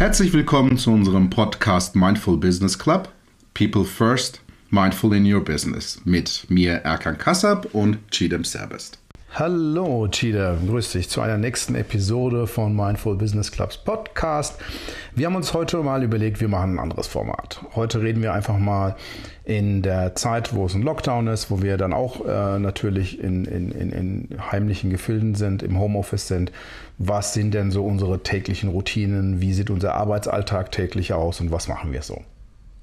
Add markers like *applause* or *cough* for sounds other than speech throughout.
Herzlich willkommen zu unserem Podcast Mindful Business Club. People First, Mindful in Your Business mit mir Erkan Kassab und Chidem Serbest. Hallo Chida, grüß dich zu einer nächsten Episode von Mindful Business Clubs Podcast. Wir haben uns heute mal überlegt, wir machen ein anderes Format. Heute reden wir einfach mal in der Zeit, wo es ein Lockdown ist, wo wir dann auch äh, natürlich in, in, in, in heimlichen Gefilden sind, im Homeoffice sind. Was sind denn so unsere täglichen Routinen? Wie sieht unser Arbeitsalltag täglich aus und was machen wir so?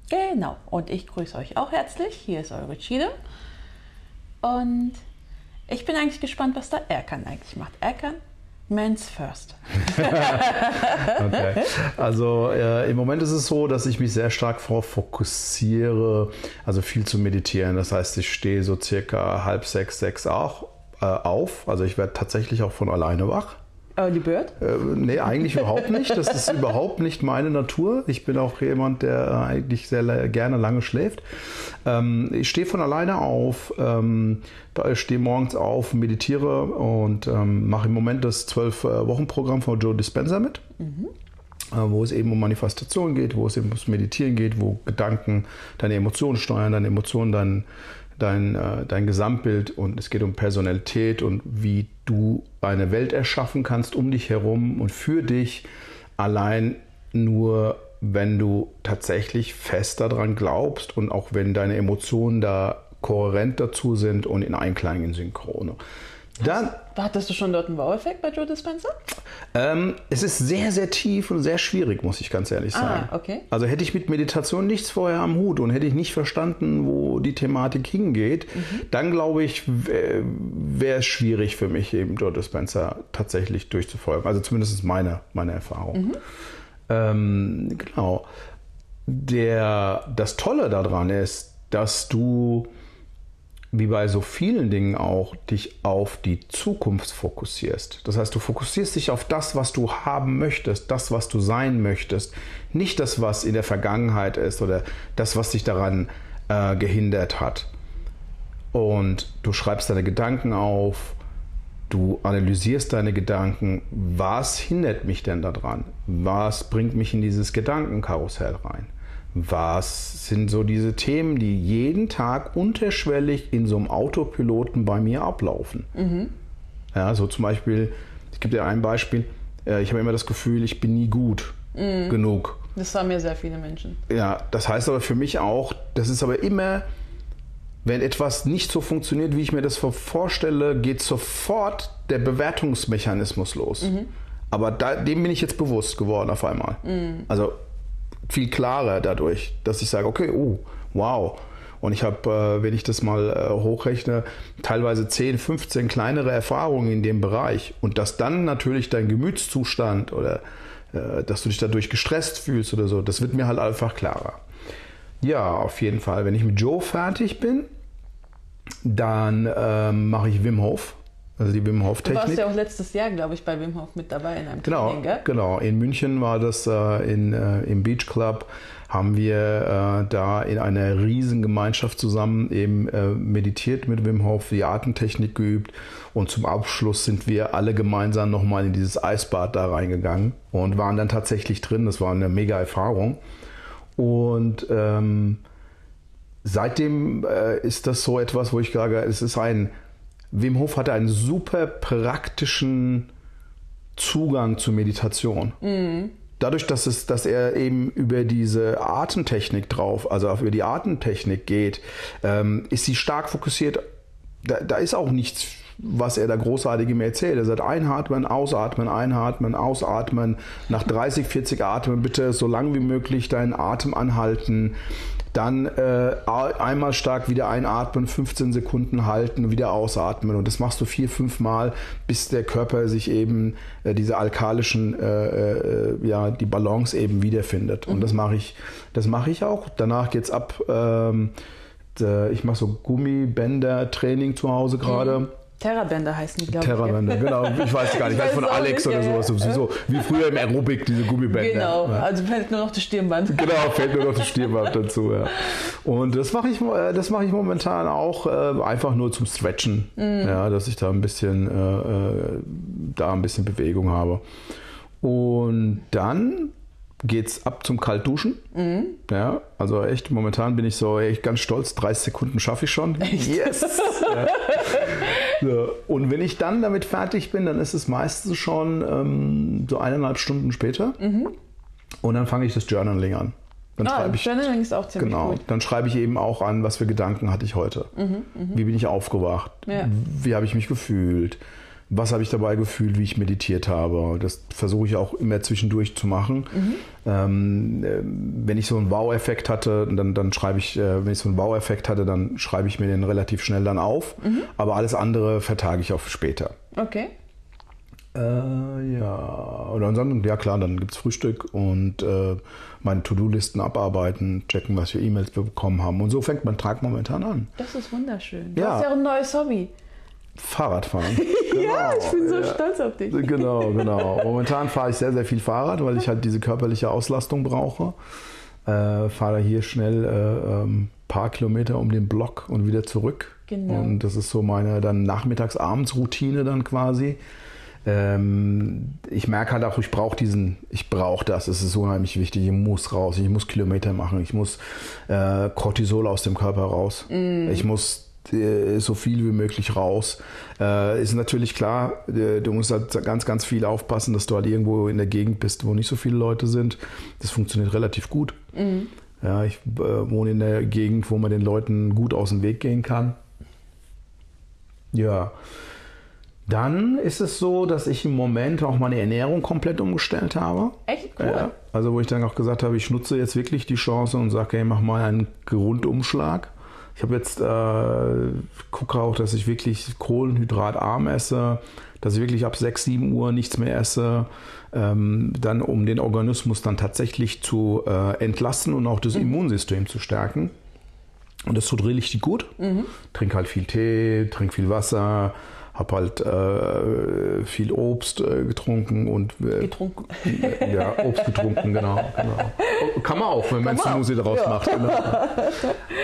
Genau, und ich grüße euch auch herzlich. Hier ist eure Chide. Und ich bin eigentlich gespannt, was der Erkan eigentlich macht. Erkan, Men's First. *laughs* okay. Also äh, im Moment ist es so, dass ich mich sehr stark darauf fokussiere, also viel zu meditieren. Das heißt, ich stehe so circa halb sechs, sechs auch, äh, auf. Also ich werde tatsächlich auch von alleine wach. Early Bird? Äh, nee, eigentlich überhaupt nicht. Das ist überhaupt nicht meine Natur. Ich bin auch jemand, der eigentlich sehr gerne lange schläft. Ähm, ich stehe von alleine auf, ähm, stehe morgens auf, meditiere und ähm, mache im Moment das 12-Wochen-Programm von Joe Dispenza mit. Mhm äh, wo es eben um Manifestation geht, wo es eben ums Meditieren geht, wo Gedanken deine Emotionen steuern, deine Emotionen dein, dein, äh, dein Gesamtbild und es geht um Personalität und wie du eine Welt erschaffen kannst um dich herum und für dich allein nur, wenn du tatsächlich fest daran glaubst und auch wenn deine Emotionen da kohärent dazu sind und in Einklang in Synchrone. Dann, Hattest du schon dort einen Wow-Effekt bei Joe Dispenza? Ähm, es ist sehr, sehr tief und sehr schwierig, muss ich ganz ehrlich ah, sagen. Ah, okay. Also hätte ich mit Meditation nichts vorher am Hut und hätte ich nicht verstanden, wo die Thematik hingeht, mhm. dann glaube ich, wäre es schwierig für mich, eben Joe Dispenza tatsächlich durchzufolgen. Also zumindest meine, meine Erfahrung. Mhm. Ähm, genau. Der, das Tolle daran ist, dass du wie bei so vielen Dingen auch, dich auf die Zukunft fokussierst. Das heißt, du fokussierst dich auf das, was du haben möchtest, das, was du sein möchtest, nicht das, was in der Vergangenheit ist oder das, was dich daran äh, gehindert hat. Und du schreibst deine Gedanken auf, du analysierst deine Gedanken, was hindert mich denn daran? Was bringt mich in dieses Gedankenkarussell rein? Was sind so diese Themen, die jeden Tag unterschwellig in so einem Autopiloten bei mir ablaufen? Mhm. Ja, so zum Beispiel, ich gebe dir ein Beispiel, äh, ich habe immer das Gefühl, ich bin nie gut mhm. genug. Das haben ja sehr viele Menschen. Ja, das heißt aber für mich auch, das ist aber immer, wenn etwas nicht so funktioniert, wie ich mir das vorstelle, geht sofort der Bewertungsmechanismus los. Mhm. Aber da, dem bin ich jetzt bewusst geworden auf einmal. Mhm. Also viel klarer dadurch, dass ich sage, okay, oh, wow. Und ich habe, äh, wenn ich das mal äh, hochrechne, teilweise 10, 15 kleinere Erfahrungen in dem Bereich. Und dass dann natürlich dein Gemütszustand oder äh, dass du dich dadurch gestresst fühlst oder so, das wird mir halt einfach klarer. Ja, auf jeden Fall. Wenn ich mit Joe fertig bin, dann ähm, mache ich Wim Hof. Also die Wim Hof Technik. Du warst ja auch letztes Jahr, glaube ich, bei Wim Hof mit dabei in einem genau, Training, gell? Genau, in München war das äh, in, äh, im Beach Club haben wir äh, da in einer riesen Gemeinschaft zusammen eben äh, meditiert mit Wim Hof, die Atemtechnik geübt und zum Abschluss sind wir alle gemeinsam nochmal in dieses Eisbad da reingegangen und waren dann tatsächlich drin. Das war eine mega Erfahrung und ähm, seitdem äh, ist das so etwas, wo ich sage, es ist ein Wim Hof hatte einen super praktischen Zugang zur Meditation. Mhm. Dadurch, dass, es, dass er eben über diese Atemtechnik drauf, also über die Atemtechnik geht, ähm, ist sie stark fokussiert. Da, da ist auch nichts was er da großartig ihm erzählt. Er sagt, einatmen, ausatmen, einatmen, ausatmen. Nach 30, 40 Atmen bitte so lang wie möglich deinen Atem anhalten. Dann äh, einmal stark wieder einatmen, 15 Sekunden halten, wieder ausatmen. Und das machst du vier, fünf Mal, bis der Körper sich eben äh, diese alkalischen, äh, äh ja, die Balance eben wiederfindet. Und mhm. das mache ich, das mache ich auch. Danach geht's ab. Ähm, ich mache so Gummibänder-Training zu Hause gerade. Mhm. Terrabänder heißen die, glaube ich. Terrabänder, genau. Ich weiß gar nicht, ich weiß von Alex oder sowas. So, wie früher im Aerobic, diese Gummibänder. Genau, ja. also fällt nur noch das Stirnband. Genau, fällt nur noch das Stirnband dazu, ja. Und das mache ich, äh, das ich momentan auch äh, einfach nur zum Stretchen. Mhm. Ja, dass ich da ein bisschen, äh, da ein bisschen Bewegung habe. Und dann geht's ab zum Kaltduschen. Ja, also echt, momentan bin ich so echt ganz stolz, 30 Sekunden schaffe ich schon. Yes! *laughs* ja. So. Und wenn ich dann damit fertig bin, dann ist es meistens schon ähm, so eineinhalb Stunden später. Und dann fange ich das Journaling an. Dann Ah, schreibe ich, Journaling ist auch ziemlich genau, gut. dann schreibe ich eben auch an, was für Gedanken hatte ich heute. Wie bin ich aufgewacht? Ja. Wie habe ich mich gefühlt? Was habe ich dabei gefühlt, wie ich meditiert habe? Das versuche ich auch immer zwischendurch zu machen. Ähm, äh, wenn ich so einen Wow-Effekt hatte, dann, dann schreibe ich, äh, wenn ich so einen Wow-Effekt hatte, dann schreibe ich mir den relativ schnell dann auf. Aber alles andere vertage ich auf später. Okay. Äh, ja, oder ansonsten, ja klar, dann gibt es Frühstück und äh, meine To-Do-Listen abarbeiten, checken, was für E-Mails wir bekommen haben. Und so fängt mein Tag momentan an. Das ist wunderschön. Ja. hast ja auch ein neues Hobby. Fahrradfahren. *laughs* ja, ich bin so Genau, ja. stolz auf dich. Genau, genau. Momentan fahre ich sehr, sehr viel Fahrrad, weil ich halt diese körperliche Auslastung brauche. Äh, fahre hier schnell äh, ähm, paar Kilometer um den Block und wieder zurück. Genau. Und das ist so meine dann Nachmittags-Abends-Routine dann quasi. Ähm, ich merke halt auch, ich brauche diesen, ich brauche das, es ist unheimlich wichtig, ich muss raus, ich muss Kilometer machen, ich muss äh, Cortisol aus dem Körper raus, ich muss so viel wie möglich raus. Äh, ist natürlich klar, äh, du musst halt ganz, ganz viel aufpassen, dass du halt irgendwo in der Gegend bist, wo nicht so viele Leute sind. Das funktioniert relativ gut. Ja, ich äh, wohne in der Gegend, wo man den Leuten gut aus dem Weg gehen kann. Ja. Dann ist es so, dass ich im Moment auch meine Ernährung komplett umgestellt habe. Echt cool. Ja, also wo ich dann auch gesagt habe, ich nutze jetzt wirklich die Chance und sage, hey, mach mal einen Rundumschlag. Ich habe jetzt, äh, gucke auch, dass ich wirklich kohlenhydratarm esse, dass ich wirklich ab 6, 7 Uhr nichts mehr esse, ähm, dann um den Organismus dann tatsächlich zu äh, entlasten und auch das Immunsystem zu stärken. Und das tut richtig gut. Trink halt viel Tee, trink viel Wasser, hab halt äh, viel Obst äh, getrunken und äh, Getrunken. ja, Obst getrunken, genau, genau. *laughs* Kann man auch, wenn man Smoothie daraus ja. macht. Genau.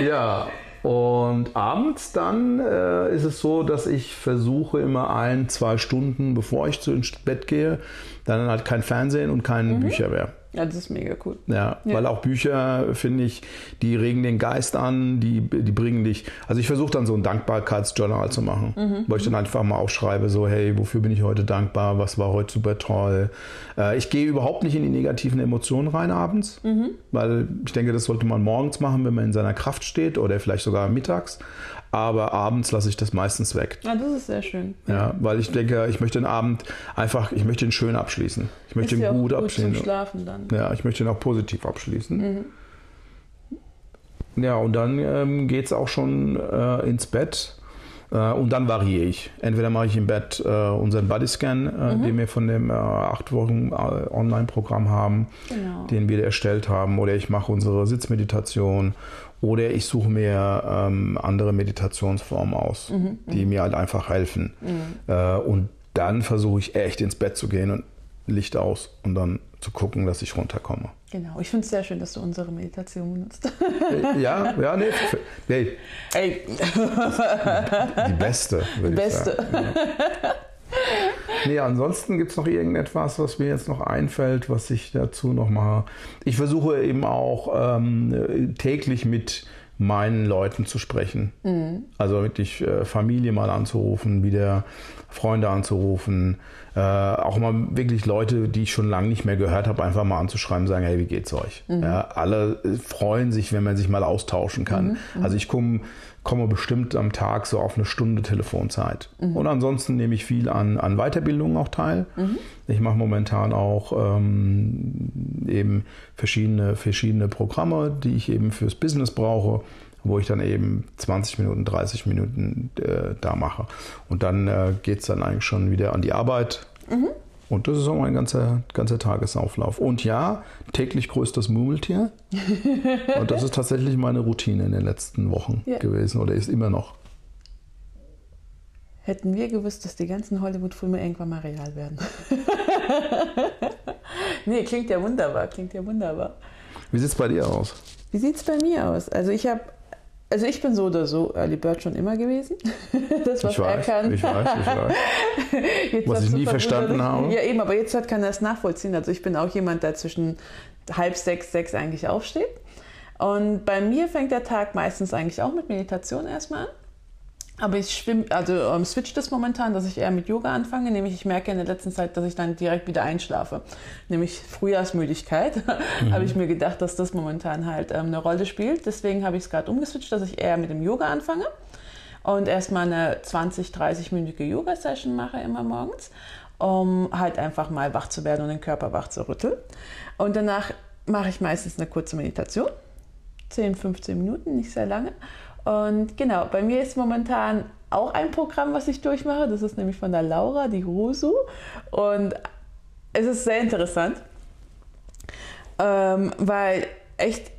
*laughs* Ja, und abends dann äh, ist es so, dass ich versuche immer ein, zwei Stunden, bevor ich zu ins Bett gehe, dann halt kein Fernsehen und keine Bücher mehr. Ja, das ist mega cool. Ja, Ja. weil auch Bücher, finde ich, die regen den Geist an, die, die bringen dich. Also ich versuche dann so ein Dankbarkeitsjournal zu machen, Mhm, wo ich dann einfach mal aufschreibe, so, hey, wofür bin ich heute dankbar, was war heute super toll. Äh, ich gehe überhaupt nicht in die negativen Emotionen rein abends, Mhm. weil ich denke, das sollte man morgens machen, wenn man in seiner Kraft steht oder vielleicht sogar mittags. Aber abends lasse ich das meistens weg. Ja, das ist sehr schön. Ja, weil ich denke, ich möchte den Abend einfach, ich möchte ihn schön abschließen. Ich möchte Ist ihn ja gut gut abschließen. zum Schlafen dann. Ja, ich möchte ihn auch positiv abschließen. Ja, und dann ähm, geht es auch schon äh, ins Bett. Äh, und dann variiere ich. Entweder mache ich im Bett äh, unseren Bodyscan, äh, den wir von dem äh, acht Wochen äh, Online-Programm haben, Genau. den wir erstellt haben, oder ich mache unsere Sitzmeditation, oder ich suche mir ähm, andere Meditationsformen aus, die mir halt einfach helfen. Äh, und dann versuche ich echt ins Bett zu gehen und Licht aus und dann zu gucken, dass ich runterkomme. Genau. Ich finde es sehr schön, dass du unsere Meditation benutzt. Äh, Ja, ja, nee, nee Ey, die beste, würde Die ich beste. sagen. Ja. *laughs* Nee, ansonsten gibt es noch irgendetwas, was mir jetzt noch einfällt, was ich dazu noch mal. Ich versuche eben auch ähm, täglich mit meinen Leuten zu sprechen. Also wirklich äh, Familie mal anzurufen, wieder Freunde anzurufen, äh, auch mal wirklich Leute, die ich schon lange nicht mehr gehört habe, einfach mal anzuschreiben, sagen, hey, wie geht's euch? Ja, alle äh, freuen sich, wenn man sich mal austauschen kann. Also ich komme komme bestimmt am Tag so auf eine Stunde Telefonzeit. Und ansonsten nehme ich viel an, an Weiterbildungen auch teil. Ich mache momentan auch ähm, eben verschiedene, verschiedene Programme, die ich eben fürs Business brauche, wo ich dann eben 20 Minuten, 30 Minuten äh, da mache. Und dann äh, geht es dann eigentlich schon wieder an die Arbeit. Und das ist auch mein ganzer, ganzer Tagesauflauf. Und ja, täglich grüßt das Murmeltier. *laughs* Und das ist tatsächlich meine Routine in den letzten Wochen Ja. gewesen oder ist immer noch. hätten wir gewusst, dass die ganzen Hollywood-Filme irgendwann mal real werden. *laughs* nee, klingt ja wunderbar, klingt ja wunderbar. Wie sieht es bei dir aus? Wie sieht es bei mir aus? Also ich habe also ich bin so oder so Early Bird schon immer gewesen. *laughs* das, was ich weiß, er kann. Ich weiß, ich weiß. *laughs* was ich nie verstanden habe. Ja, eben, aber jetzt kann er es nachvollziehen. Also ich bin auch jemand, der zwischen halb sechs, sechs eigentlich aufsteht. Und bei mir fängt der Tag meistens eigentlich auch mit Meditation erstmal an. Aber ich schwimm, also ähm, switch das momentan, dass ich eher mit Yoga anfange. Nämlich ich merke in der letzten Zeit, dass ich dann direkt wieder einschlafe. Nämlich Frühjahrsmüdigkeit. *laughs* Mhm. habe ich mir gedacht, dass das momentan halt ähm, eine Rolle spielt. Deswegen habe ich es gerade umgeswitcht, dass ich eher mit dem Yoga anfange. Und erstmal eine 20, 30-minütige Yoga-Session mache immer morgens, um halt einfach mal wach zu werden und den Körper wach zu rütteln. Und danach mache ich meistens eine kurze Meditation. 10, 15 Minuten, nicht sehr lange. Und genau, bei mir ist momentan auch ein Programm, was ich durchmache. Das ist nämlich von der Laura, die Rusu. Und es ist sehr interessant, ähm, weil echt,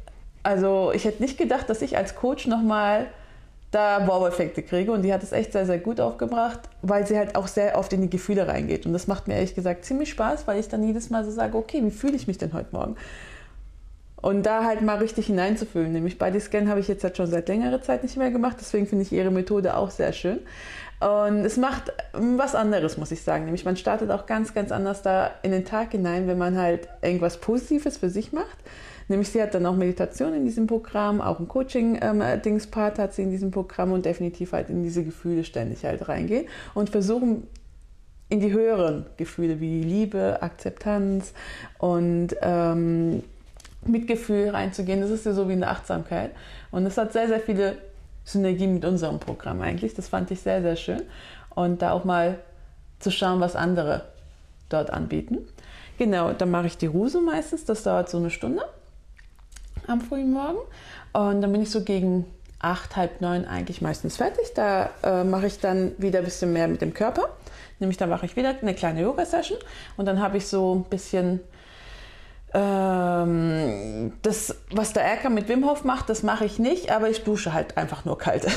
also ich hätte nicht gedacht, dass ich als Coach nochmal da Wow-Effekte kriege. Und die hat es echt sehr, sehr gut aufgebracht, weil sie halt auch sehr oft in die Gefühle reingeht. Und das macht mir ehrlich gesagt ziemlich Spaß, weil ich dann jedes Mal so sage, okay, wie fühle ich mich denn heute Morgen? Und da halt mal richtig hineinzufühlen. Nämlich Bodyscan habe ich jetzt halt schon seit längerer Zeit nicht mehr gemacht, deswegen finde ich ihre Methode auch sehr schön. Und es macht was anderes, muss ich sagen. Nämlich man startet auch ganz, ganz anders da in den Tag hinein, wenn man halt irgendwas Positives für sich macht. Nämlich sie hat dann auch Meditation in diesem Programm, auch ein Coaching-Dings-Part ähm, hat sie in diesem Programm und definitiv halt in diese Gefühle ständig halt reingehen und versuchen in die höheren Gefühle wie Liebe, Akzeptanz und ähm, Mitgefühl reinzugehen. Das ist ja so wie eine Achtsamkeit. Und es hat sehr, sehr viele Synergien mit unserem Programm eigentlich. Das fand ich sehr, sehr schön. Und da auch mal zu schauen, was andere dort anbieten. Genau, dann mache ich die Ruse meistens. Das dauert so eine Stunde am frühen Morgen. Und dann bin ich so gegen acht, halb neun eigentlich meistens fertig. Da äh, mache ich dann wieder ein bisschen mehr mit dem Körper. Nämlich da mache ich wieder eine kleine Yoga-Session und dann habe ich so ein bisschen ähm, das, was der Erker mit Wim Hof macht, das mache ich nicht, aber ich dusche halt einfach nur kalt.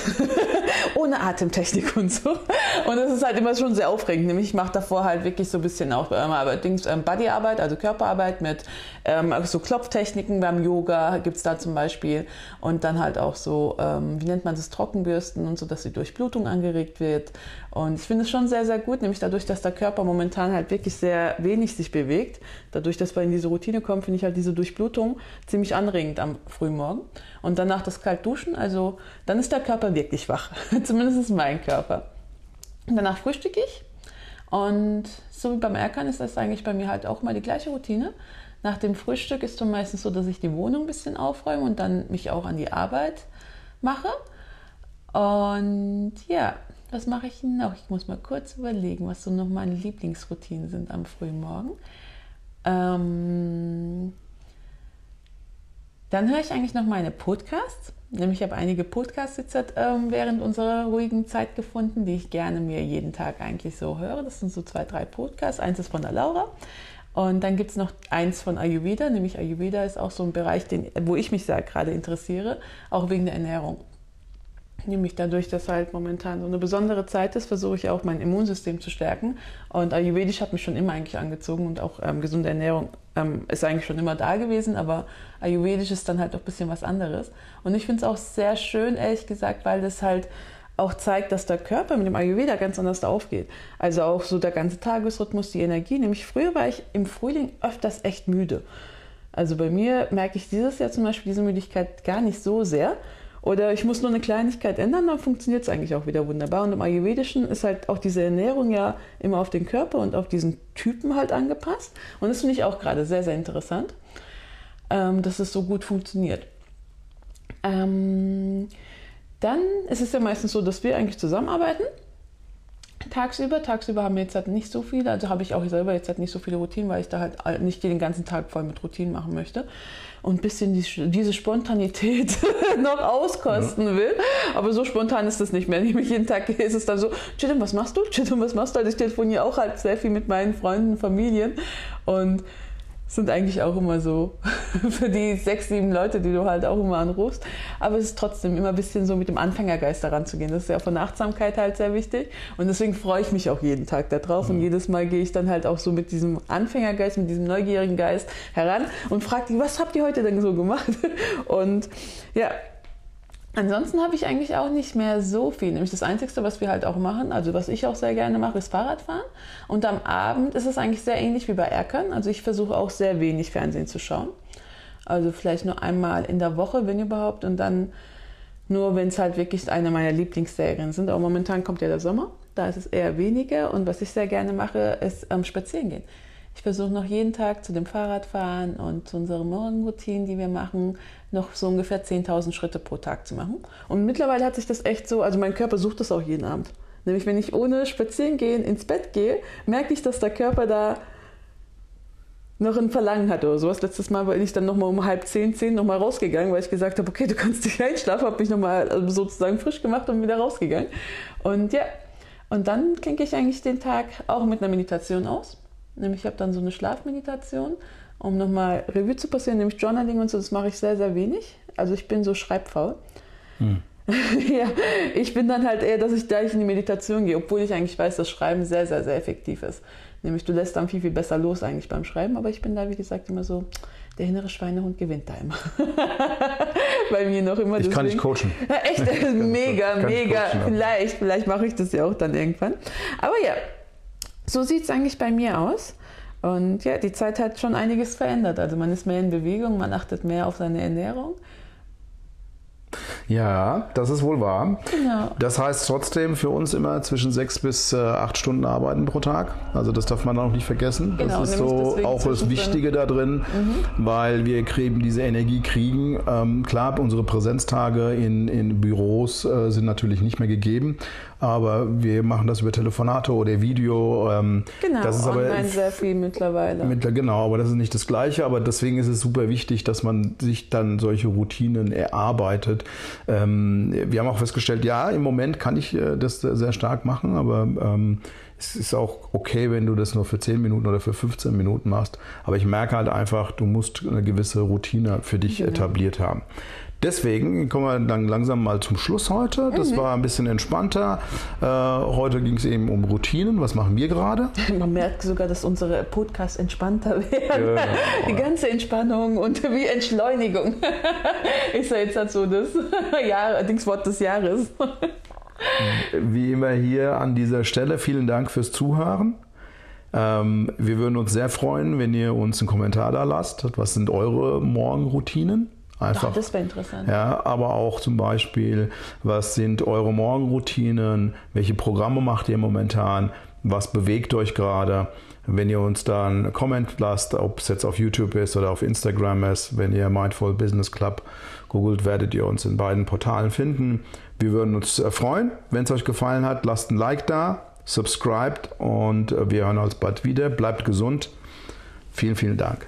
*laughs* Ohne Atemtechnik und so. Und das ist halt immer schon sehr aufregend. Nämlich ich mache davor halt wirklich so ein bisschen auch ähm, ähm, Bodyarbeit, also Körperarbeit mit ähm, so Klopftechniken beim Yoga gibt es da zum Beispiel. Und dann halt auch so, ähm, wie nennt man das, Trockenbürsten und so, dass die Durchblutung angeregt wird. Und ich finde es schon sehr, sehr gut, nämlich dadurch, dass der Körper momentan halt wirklich sehr wenig sich bewegt, dadurch, dass wir in diese Routine kommen, finde ich halt diese Durchblutung ziemlich anregend am frühen Morgen. Und danach das kalt duschen, also dann ist der Körper wirklich wach. *laughs* Zumindest ist mein Körper. Danach frühstücke ich. Und so wie beim Erkern ist das eigentlich bei mir halt auch mal die gleiche Routine. Nach dem Frühstück ist es meistens so, dass ich die Wohnung ein bisschen aufräume und dann mich auch an die Arbeit mache. Und ja, was mache ich noch? Ich muss mal kurz überlegen, was so noch meine Lieblingsroutinen sind am frühen Morgen. Ähm, dann höre ich eigentlich noch meine Podcasts. Nämlich ich habe einige Podcasts jetzt ähm, während unserer ruhigen Zeit gefunden, die ich gerne mir jeden Tag eigentlich so höre. Das sind so zwei, drei Podcasts. Eins ist von der Laura. Und dann gibt es noch eins von Ayurveda, nämlich Ayurveda ist auch so ein Bereich, den, wo ich mich sehr gerade interessiere, auch wegen der Ernährung. Nämlich dadurch, dass halt momentan so eine besondere Zeit ist, versuche ich auch mein Immunsystem zu stärken. Und Ayurvedisch hat mich schon immer eigentlich angezogen und auch ähm, gesunde Ernährung ähm, ist eigentlich schon immer da gewesen, aber Ayurvedisch ist dann halt auch ein bisschen was anderes. Und ich finde es auch sehr schön, ehrlich gesagt, weil das halt auch zeigt, dass der Körper mit dem Ayurveda ganz anders aufgeht. Also auch so der ganze Tagesrhythmus, die Energie. Nämlich früher war ich im Frühling öfters echt müde. Also bei mir merke ich dieses Jahr zum Beispiel diese Müdigkeit gar nicht so sehr. Oder ich muss nur eine Kleinigkeit ändern, dann funktioniert es eigentlich auch wieder wunderbar. Und im Ayurvedischen ist halt auch diese Ernährung ja immer auf den Körper und auf diesen Typen halt angepasst. Und das finde ich auch gerade sehr, sehr interessant, ähm, dass es so gut funktioniert. Ähm, dann ist es ja meistens so, dass wir eigentlich zusammenarbeiten tagsüber. Tagsüber haben wir jetzt halt nicht so viele, also habe ich auch selber jetzt halt nicht so viele Routinen, weil ich da halt nicht den ganzen Tag voll mit Routinen machen möchte und ein bisschen die, diese Spontanität *laughs* noch auskosten ja. will. Aber so spontan ist das nicht mehr. Nämlich jeden Tag ist es dann so, Chidem, was machst du? Chidem, was machst du? Also ich telefoniere auch halt sehr viel mit meinen Freunden, Familien und sind eigentlich auch immer so *laughs* für die sechs, sieben Leute, die du halt auch immer anrufst. Aber es ist trotzdem immer ein bisschen so mit dem Anfängergeist daran zu gehen. Das ist ja von der Achtsamkeit halt sehr wichtig. Und deswegen freue ich mich auch jeden Tag darauf. Mhm. Und jedes Mal gehe ich dann halt auch so mit diesem Anfängergeist, mit diesem neugierigen Geist heran und frage die, was habt ihr heute denn so gemacht? *laughs* Und ja, Ansonsten habe ich eigentlich auch nicht mehr so viel. Nämlich das Einzige, was wir halt auch machen, also was ich auch sehr gerne mache, ist Fahrradfahren. Und am Abend ist es eigentlich sehr ähnlich wie bei Erkan. Also ich versuche auch sehr wenig Fernsehen zu schauen. Also vielleicht nur einmal in der Woche, wenn überhaupt. Und dann nur, wenn es halt wirklich eine meiner Lieblingsserien sind. Aber momentan kommt ja der Sommer. Da ist es eher weniger. Und was ich sehr gerne mache, ist ähm, spazieren gehen. Ich versuche noch jeden Tag zu dem Fahrradfahren und zu unseren Morgenroutinen, die wir machen, noch so ungefähr 10.000 Schritte pro Tag zu machen. Und mittlerweile hat sich das echt so, also mein Körper sucht das auch jeden Abend. Nämlich wenn ich ohne spazieren gehen ins Bett gehe, merke ich, dass der Körper da noch ein Verlangen hatte oder sowas. Letztes Mal bin ich dann nochmal um halb zehn, zehn nochmal rausgegangen, weil ich gesagt habe, okay, du kannst dich einschlafen, habe mich nochmal also sozusagen frisch gemacht und wieder rausgegangen. Und ja, und dann klinke ich eigentlich den Tag auch mit einer Meditation aus. Nämlich ich habe dann so eine Schlafmeditation, um nochmal Revue zu passieren, nämlich Journaling und so, das mache ich sehr, sehr wenig. Also ich bin so schreibfaul. Hm. *laughs* ja, ich bin dann halt eher, dass ich gleich in die Meditation gehe, obwohl ich eigentlich weiß, dass Schreiben sehr, sehr, sehr effektiv ist. Nämlich du lässt dann viel, viel besser los eigentlich beim Schreiben, aber ich bin da, wie gesagt, immer so, der innere Schweinehund gewinnt da immer. *laughs* Bei mir noch immer. Ich deswegen. kann nicht coachen. Ja, echt, mega, mega. Coachen, vielleicht, vielleicht mache ich das ja auch dann irgendwann. Aber ja, so sieht es eigentlich bei mir aus. Und ja, die Zeit hat schon einiges verändert. Also man ist mehr in Bewegung, man achtet mehr auf seine Ernährung. Ja, das ist wohl wahr. Genau. Das heißt trotzdem für uns immer zwischen sechs bis äh, acht Stunden arbeiten pro Tag. Also das darf man auch nicht vergessen. Genau, das ist so auch das Wichtige da drin, mhm. weil wir kriegen diese Energie kriegen. Ähm, klar, unsere Präsenztage in, in Büros äh, sind natürlich nicht mehr gegeben, aber wir machen das über Telefonate oder Video. Ähm, genau, das ist online aber, sehr viel mittlerweile. Mit, genau, aber das ist nicht das Gleiche. Aber deswegen ist es super wichtig, dass man sich dann solche Routinen erarbeitet ähm, wir haben auch festgestellt, ja, im Moment kann ich äh, das sehr stark machen, aber ähm, es ist auch okay, wenn du das nur für 10 Minuten oder für 15 Minuten machst. Aber ich merke halt einfach, du musst eine gewisse Routine für dich genau. etabliert haben. Deswegen kommen wir dann langsam mal zum Schluss heute. Das mhm. war ein bisschen entspannter. Äh, heute ging es eben um Routinen. Was machen wir gerade? *laughs* Man merkt sogar, dass unsere Podcasts entspannter werden. Genau. *laughs* Die ganze Entspannung und wie Entschleunigung *laughs* ist ja jetzt halt so das Jahr, Dingswort des Jahres. Wie immer hier an dieser Stelle, vielen Dank fürs Zuhören. Ähm, wir würden uns sehr freuen, wenn ihr uns einen Kommentar da lasst. Was sind eure Morgenroutinen? Einfach. Ach, das wäre interessant. Ja, aber auch zum Beispiel, was sind eure Morgenroutinen? Welche Programme macht ihr momentan? Was bewegt euch gerade? Wenn ihr uns dann einen Comment lasst, ob es jetzt auf YouTube ist oder auf Instagram ist, wenn ihr Mindful Business Club googelt, werdet ihr uns in beiden Portalen finden. Wir würden uns freuen. Wenn es euch gefallen hat, lasst ein Like da, subscribt und wir hören uns bald wieder. Bleibt gesund. Vielen, vielen Dank.